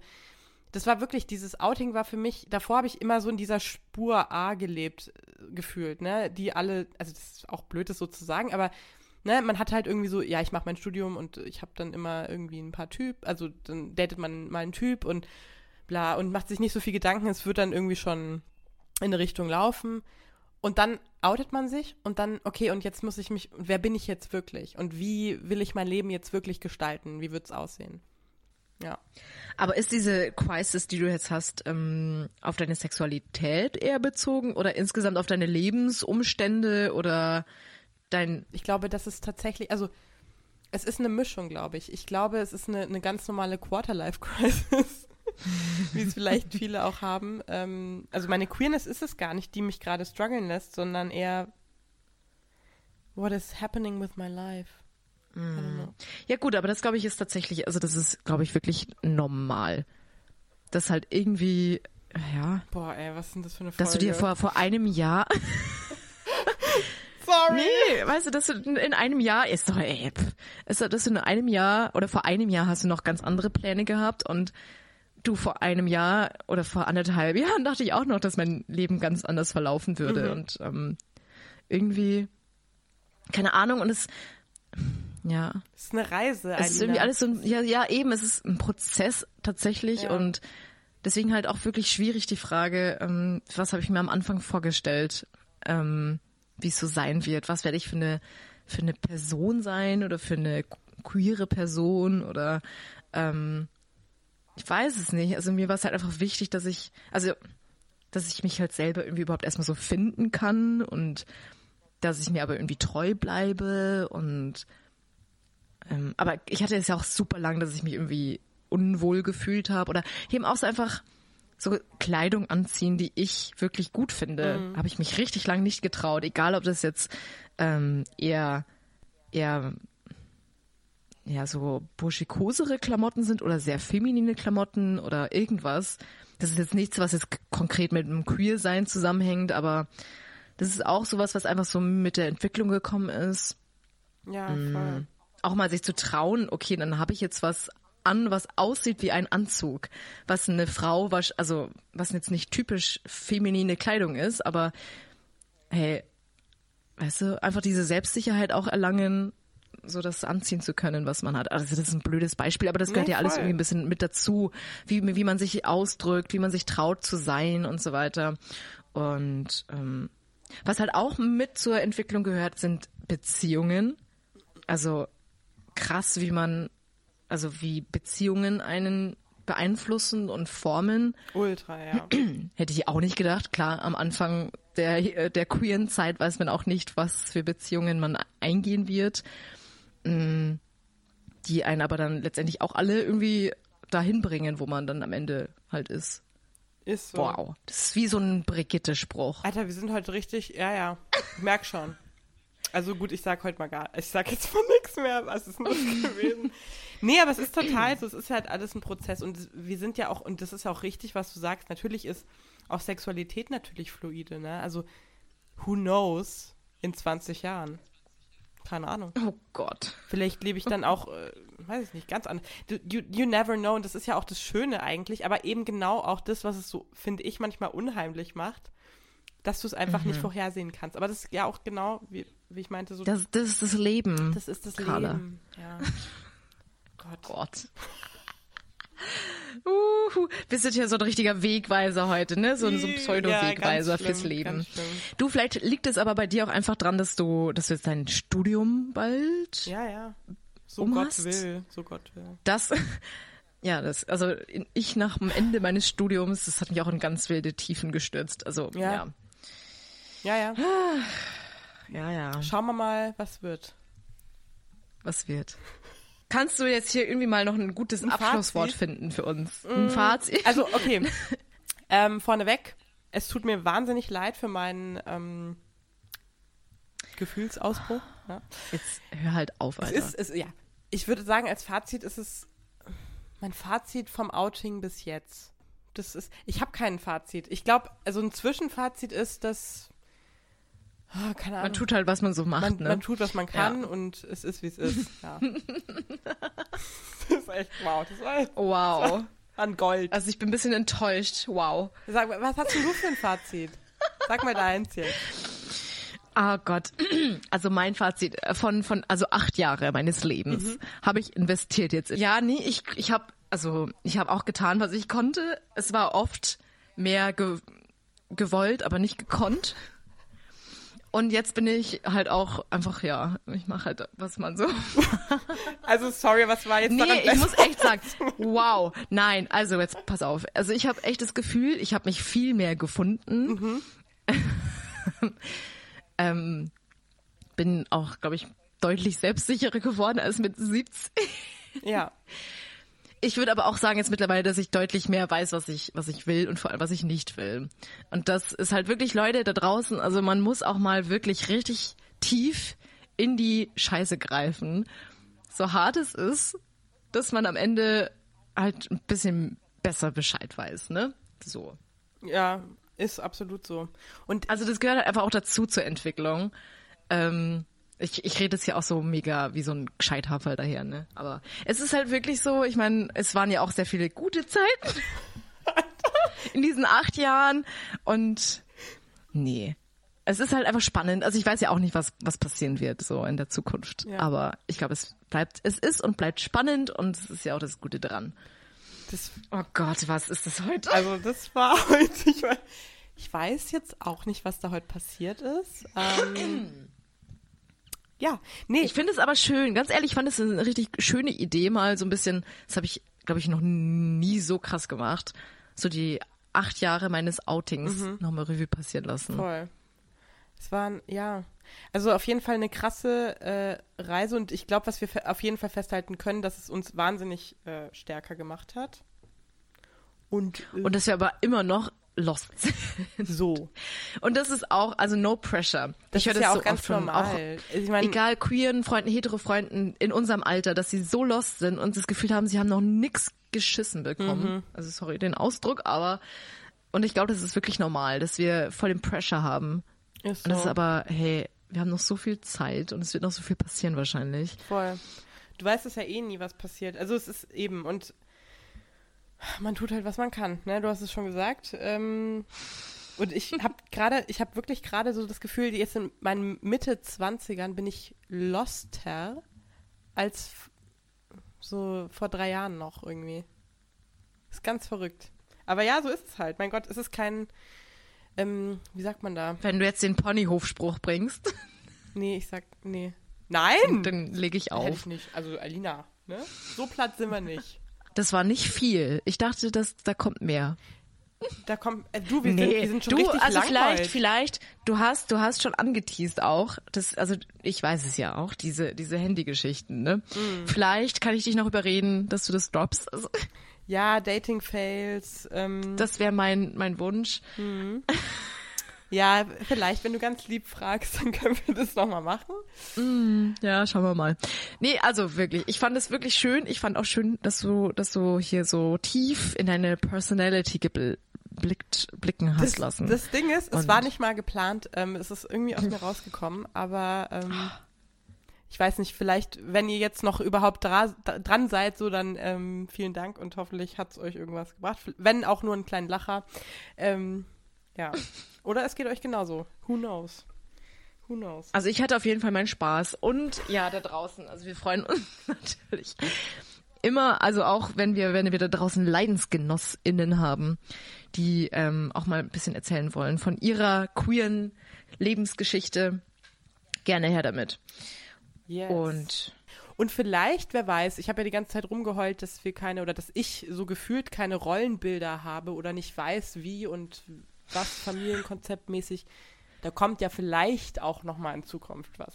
das war wirklich, dieses Outing war für mich, davor habe ich immer so in dieser Spur A gelebt, äh, gefühlt, ne? Die alle, also das ist auch blöd, das so aber ne, man hat halt irgendwie so, ja, ich mache mein Studium und ich habe dann immer irgendwie ein paar Typ, also dann datet man mal einen Typ und bla und macht sich nicht so viel Gedanken, es wird dann irgendwie schon in eine Richtung laufen. Und dann outet man sich und dann, okay, und jetzt muss ich mich, wer bin ich jetzt wirklich? Und wie will ich mein Leben jetzt wirklich gestalten? Wie wird es aussehen? Ja. Aber ist diese Crisis, die du jetzt hast, ähm, auf deine Sexualität eher bezogen oder insgesamt auf deine Lebensumstände oder dein Ich glaube, das ist tatsächlich, also es ist eine Mischung, glaube ich. Ich glaube, es ist eine, eine ganz normale Quarterlife-Crisis. wie es vielleicht viele auch haben. Ähm, also meine Queerness ist es gar nicht, die mich gerade strugglen lässt, sondern eher what is happening with my life. Ja gut, aber das glaube ich ist tatsächlich, also das ist, glaube ich, wirklich normal. Das halt irgendwie, ja, Boah, ey, was ist denn das für eine Folge? dass du dir vor, vor einem Jahr, Sorry. nee, weißt du, dass du in in einem Jahr, ist doch, ey, pff, ist doch, dass du in einem Jahr oder vor einem Jahr hast du noch ganz andere Pläne gehabt und du vor einem Jahr oder vor anderthalb Jahren dachte ich auch noch, dass mein Leben ganz anders verlaufen würde und ähm, irgendwie, keine Ahnung und es, ja, Das ist eine Reise, es ist irgendwie alles so, ein- ja, ja, eben, es ist ein Prozess tatsächlich Ja. und deswegen halt auch wirklich schwierig die Frage, ähm, was habe ich mir am Anfang vorgestellt, ähm, wie es so sein wird, was werde ich für eine, für eine Person sein oder für eine queere Person oder, ähm, ich weiß es nicht, also mir war es halt einfach wichtig, dass ich, also, dass ich mich halt selber irgendwie überhaupt erstmal so finden kann und dass ich mir aber irgendwie treu bleibe und ähm, aber ich hatte es ja auch super lang, dass ich mich irgendwie unwohl gefühlt habe oder eben auch so einfach so Kleidung anziehen, die ich wirklich gut finde, habe ich mich richtig lang nicht getraut. Egal, ob das jetzt ähm, eher eher ja so burschikosere Klamotten sind oder sehr feminine Klamotten oder irgendwas. Das ist jetzt nichts, was jetzt konkret mit dem Queer-Sein zusammenhängt, aber das ist auch sowas, was einfach so mit der Entwicklung gekommen ist ja, voll. Auch mal sich zu trauen, okay, dann habe ich jetzt was an, was aussieht wie ein Anzug, was eine Frau, wasch- also was jetzt nicht typisch feminine Kleidung ist, aber hey, weißt du, einfach diese Selbstsicherheit auch erlangen, so das anziehen zu können, was man hat. Also das ist ein blödes Beispiel, aber das gehört Nee, ja alles irgendwie ein bisschen mit dazu, wie, wie man sich ausdrückt, wie man sich traut zu sein und so weiter. Und ähm, was halt auch mit zur Entwicklung gehört, sind Beziehungen. Also krass, wie man, also wie Beziehungen einen beeinflussen und formen. Ultra, ja. Hätte ich auch nicht gedacht. Klar, am Anfang der, der queeren Zeit weiß man auch nicht, was für Beziehungen man eingehen wird, Mm, die einen aber dann letztendlich auch alle irgendwie dahin bringen, wo man dann am Ende halt ist. Ist so. Wow. Das ist wie so ein Brigitte-Spruch. Alter, wir sind heute richtig, ja, ja. Ich merk schon. Also gut, ich sag heute mal gar, ich sag jetzt mal nichts mehr, was ist das gewesen? Nee, aber es ist total so, es ist halt alles ein Prozess und wir sind ja auch, und das ist ja auch richtig, was du sagst, natürlich ist auch Sexualität natürlich fluide, ne? Also, who knows in 20 Jahren? Keine Ahnung. Oh Gott. Vielleicht lebe ich dann auch, äh, weiß ich nicht, ganz anders. You, you never know und das ist ja auch das Schöne eigentlich, aber eben genau auch das, was es so, finde ich, manchmal unheimlich macht, dass du es einfach nicht vorhersehen kannst. Aber das ist ja auch genau, wie, wie ich meinte, so, das, Das, das ist das Leben. ist das Carla. Leben. Ja. Gott. Gott. Uhu, wir sind ja so ein richtiger Wegweiser heute, ne? So ein, so ein Ja, Pseudo-Wegweiser schlimm, fürs Leben. Du, vielleicht liegt es aber bei dir auch einfach dran, dass du, dass du jetzt dein Studium bald, Ja, ja. So Um Gott hast? will, so Gott will. das, ja, das, also ich nach dem Ende meines Studiums, das hat mich auch in ganz wilde Tiefen gestürzt. Also, Ja. ja. Ja, ja. Ja, ja. Schauen wir mal, was wird. Was wird? Kannst du jetzt hier irgendwie mal noch ein gutes Ein Abschlusswort Fazit? finden für uns? Ein Fazit? Also, okay. ähm, vorneweg, es tut mir wahnsinnig leid für meinen ähm, Gefühlsausbruch. Ja. Jetzt hör halt auf, Es Alter. ist, es, ja. Ich würde sagen, als Fazit ist es mein Fazit vom Outing bis jetzt. Das ist, ich habe kein Fazit. Ich glaube, also ein Zwischenfazit ist, dass, ah, keine Ahnung. man tut halt, was man so macht, man, ne? man tut, was man kann Ja. und es ist, wie es ist. Ja. das ist echt, wow, das war wow. an Gold. Also ich bin ein bisschen enttäuscht. Wow. Sag, mal, was hast du für ein Fazit? Sag mal deins jetzt. Ah Gott. Also mein Fazit äh, von von also acht Jahre meines Lebens Mhm. habe ich investiert jetzt. Ja, nee, ich ich habe also ich habe auch getan, was ich konnte. Es war oft mehr ge gewollt, aber nicht gekonnt. Und jetzt bin ich halt auch einfach ja, ich mache halt was man so. Also sorry, was war jetzt daran Nee, ich besser? muss echt sagen, wow, nein, also jetzt pass auf. Also ich habe echt das Gefühl, ich habe mich viel mehr gefunden. ähm, bin auch, glaube ich, deutlich selbstsicherer geworden als mit 17. Ja. Ich würde aber auch sagen jetzt mittlerweile, dass ich deutlich mehr weiß, was ich, was ich will und vor allem, was ich nicht will. Und das ist halt wirklich Leute da draußen. Also man muss auch mal wirklich richtig tief in die Scheiße greifen. So hart es ist, dass man am Ende halt ein bisschen besser Bescheid weiß, ne? So. Ja, ist absolut so. Und Also das gehört halt einfach auch dazu zur Entwicklung. Ähm, ich, ich rede jetzt hier auch so mega wie so ein Gescheithafer daher, ne? Aber es ist halt wirklich so, ich meine, es waren ja auch sehr viele gute Zeiten in diesen acht Jahren und nee. Es ist halt einfach spannend. Also ich weiß ja auch nicht, was, was passieren wird so in der Zukunft. Ja. Aber ich glaube, es bleibt, es ist und bleibt spannend und es ist ja auch das Gute dran. das, Oh Gott, was ist das heute? also das war heute, ich, weiß- ich weiß jetzt auch nicht, was da heute passiert ist. Ähm, ja, nee, Ich finde es aber schön. Ganz ehrlich, ich fand es eine richtig schöne Idee, mal so ein bisschen, das habe ich, glaube ich, noch nie so krass gemacht, so die acht Jahre meines Outings nochmal Revue passieren lassen. Voll. Es waren, ja. Also auf jeden Fall eine krasse äh, Reise und ich glaube, was wir auf jeden Fall festhalten können, dass es uns wahnsinnig äh, stärker gemacht hat. Und, äh, Und dass wir aber immer noch lost sind. so. Und das ist auch, also no pressure. Das ich höre ist ja das auch so ganz normal. auch ich meine, egal queeren Freunden, hetero Freunden in unserem Alter, dass sie so lost sind und das Gefühl haben, sie haben noch nix geschissen bekommen. Mhm. Also sorry den Ausdruck, aber und ich glaube, das ist wirklich normal, dass wir voll den Pressure haben. ist Und das so. ist aber, hey, wir haben noch so viel Zeit und es wird noch so viel passieren wahrscheinlich. Voll. Du weißt es ja eh nie, was passiert. Also es ist eben und man tut halt, was man kann. Ne? Du hast es schon gesagt. Ähm, und ich habe gerade, ich habe wirklich gerade so das Gefühl, jetzt in meinen Mitte 20ern bin ich loster als so vor drei Jahren noch irgendwie. Ist ganz verrückt. Aber ja, so ist es halt. Mein Gott, es ist kein, ähm, wie sagt man da? Wenn du jetzt den Ponyhofspruch bringst, Nee, ich sag, nee. Nein! dann lege ich Hätte auf. ich nicht. Also Alina, ne? So platt sind wir nicht. Das war nicht viel. Ich dachte, dass da kommt mehr. Da kommt, äh, du, wir, sind, wir sind schon du, richtig also langweilig. vielleicht, vielleicht, du hast, du hast schon angeteased auch, das, also ich weiß es ja auch, diese, diese Handygeschichten, ne? Mhm. Vielleicht kann ich dich noch überreden, dass du das droppst. Also, Ja, Dating-Fails. Ähm, das wäre mein, mein Wunsch. ja, vielleicht, wenn du ganz lieb fragst, dann können wir das nochmal machen. Ja, schauen wir mal. Nee, also wirklich, ich fand es wirklich schön. Ich fand auch schön, dass du, dass du hier so tief in deine Personality geblickt, blicken hast Das, lassen. das Ding ist, es Und- war nicht mal geplant. Ähm, es ist irgendwie aus mir rausgekommen. Aber ähm, ich weiß nicht, vielleicht, wenn ihr jetzt noch überhaupt dra dran seid, so dann ähm, vielen Dank und hoffentlich hat es euch irgendwas gebracht. Wenn auch nur einen kleinen Lacher. Ähm, ja. Oder es geht euch genauso. Who knows? Who knows? Also ich hatte auf jeden Fall meinen Spaß und ja, da draußen, also wir freuen uns natürlich immer, also auch wenn wir, wenn wir da draußen LeidensgenossInnen haben, die ähm, auch mal ein bisschen erzählen wollen von ihrer queeren Lebensgeschichte, gerne her damit. Yes. Und Und vielleicht, wer weiß, ich habe ja die ganze Zeit rumgeheult, dass wir keine oder dass ich so gefühlt keine Rollenbilder habe oder nicht weiß, wie und was familienkonzeptmäßig. Da kommt ja vielleicht auch noch mal in Zukunft was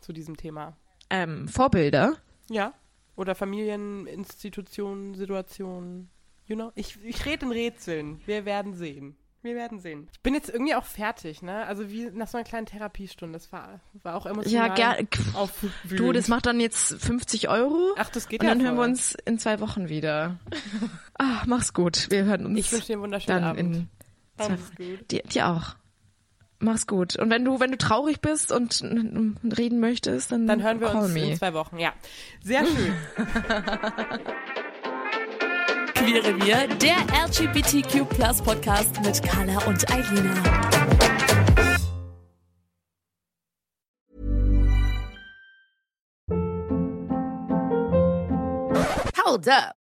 zu diesem Thema. ähm, Vorbilder, Ja. Oder Familieninstitutionen, Situationen. You know? Ich, ich rede in Rätseln. Wir werden sehen. Wir werden sehen. Ich bin jetzt irgendwie auch fertig, ne? Also wie nach so einer kleinen Therapiestunde. Das war, war auch emotional. ja, ger aufwühlend. du, das macht dann jetzt 50 Euro. Ach, das geht und ja dann hören wir voll. uns in zwei Wochen wieder. ah, mach's gut. Wir hören uns Ich wünsche dir einen wunderschönen Abend. in zwei Alles gut. Dir, dir auch. Mach's gut. Und wenn du, wenn du traurig bist und reden möchtest, dann, Dann hören wir call uns me. in zwei Wochen. Ja, sehr schön. Queere Wir, der LGBTQ Podcast mit Carla und Eilina. Hold up.